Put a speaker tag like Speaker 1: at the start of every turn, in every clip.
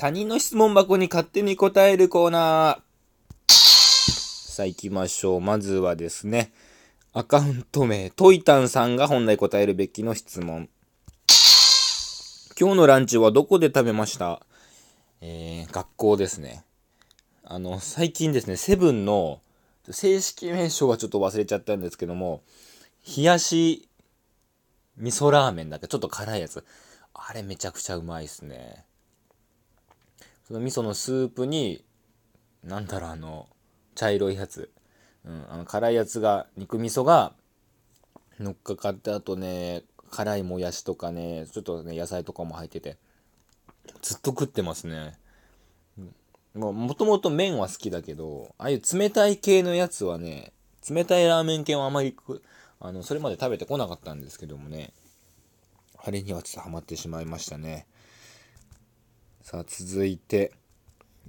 Speaker 1: 他人の質問箱に勝手に答えるコーナー。さあ行きましょう。まずはですね、アカウント名、トイタンさんが本来答えるべきの質問。今日のランチはどこで食べました？えー、学校ですね。あの、最近ですね、セブンの、正式名称はちょっと忘れちゃったんですけども、冷やし味噌ラーメンだっけちょっと辛いやつ。あれめちゃくちゃうまいっすね。その味噌のスープに、なんだろう、あの、茶色いやつ。うん、あの辛いやつが、肉味噌が乗っかかって、あとね、辛いもやしとかね、ちょっとね、野菜とかも入ってて、ずっと食ってますね。もともと麺は好きだけど、ああいう冷たい系のやつはね、冷たいラーメン系はあまりあの、それまで食べてこなかったんですけどもね、あれにはちょっとハマってしまいましたね。さあ、続いて、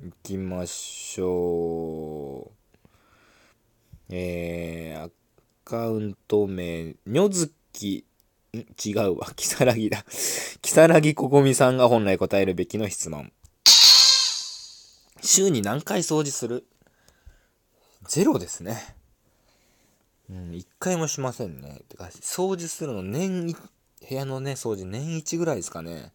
Speaker 1: いきましょう。えー、アカウント名、にょずき、ん違うわ。きさらぎだ。きさらぎここみさんが本来答えるべきの質問。週に何回掃除する？ゼロですね。うん、一回もしませんね。てか、掃除するの年部屋のね、掃除年一ぐらいですかね。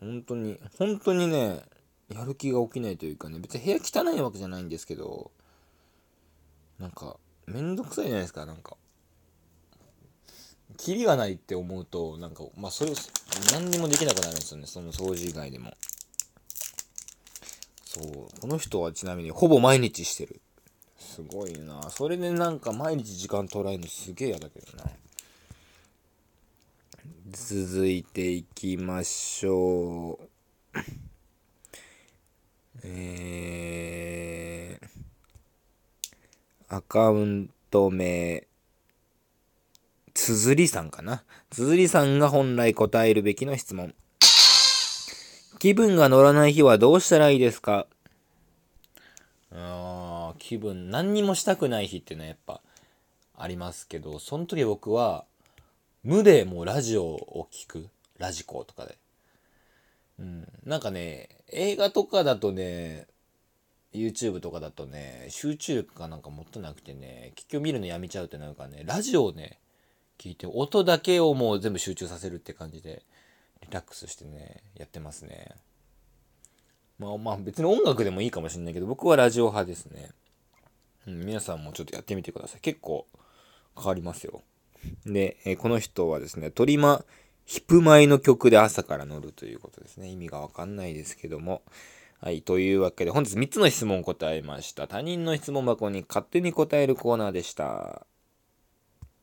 Speaker 1: 本当に、本当にね、やる気が起きないというかね、別に部屋汚いわけじゃないんですけど、なんか、めんどくさいじゃないですか、なんか。キリがないって思うと、なんか、まあ、それ、何にもできなくなるんですよね、その掃除以外でも。そう、この人はちなみにほぼ毎日してる。すごいな。それでなんか毎日時間取られるのすげえ嫌だけどな。続いていきましょう。えー、アカウント名、つづりさんかな？つづりさんが本来答えるべきの質問。気分が乗らない日はどうしたらいいですか？あ気分、何にもしたくない日っていうのはやっぱありますけど、その時僕は、無でもうラジオを聴く？ラジコとかで。うん。なんかね、映画とかだとね、YouTube とかだとね、集中力がなんか持ってなくてね、結局見るのやめちゃうってなるからね、ラジオをね、聞いて、音だけをもう全部集中させるって感じで、リラックスしてね、やってますね。まあまあ別に音楽でもいいかもしれないけど、僕はラジオ派ですね。うん、皆さんもちょっとやってみてください。結構変わりますよ。で、え、この人はですね、トリマヒプマイの曲で朝から乗るということですね。意味がわかんないですけども。はい。というわけで、本日3つの質問を答えました。他人の質問箱に勝手に答えるコーナーでした。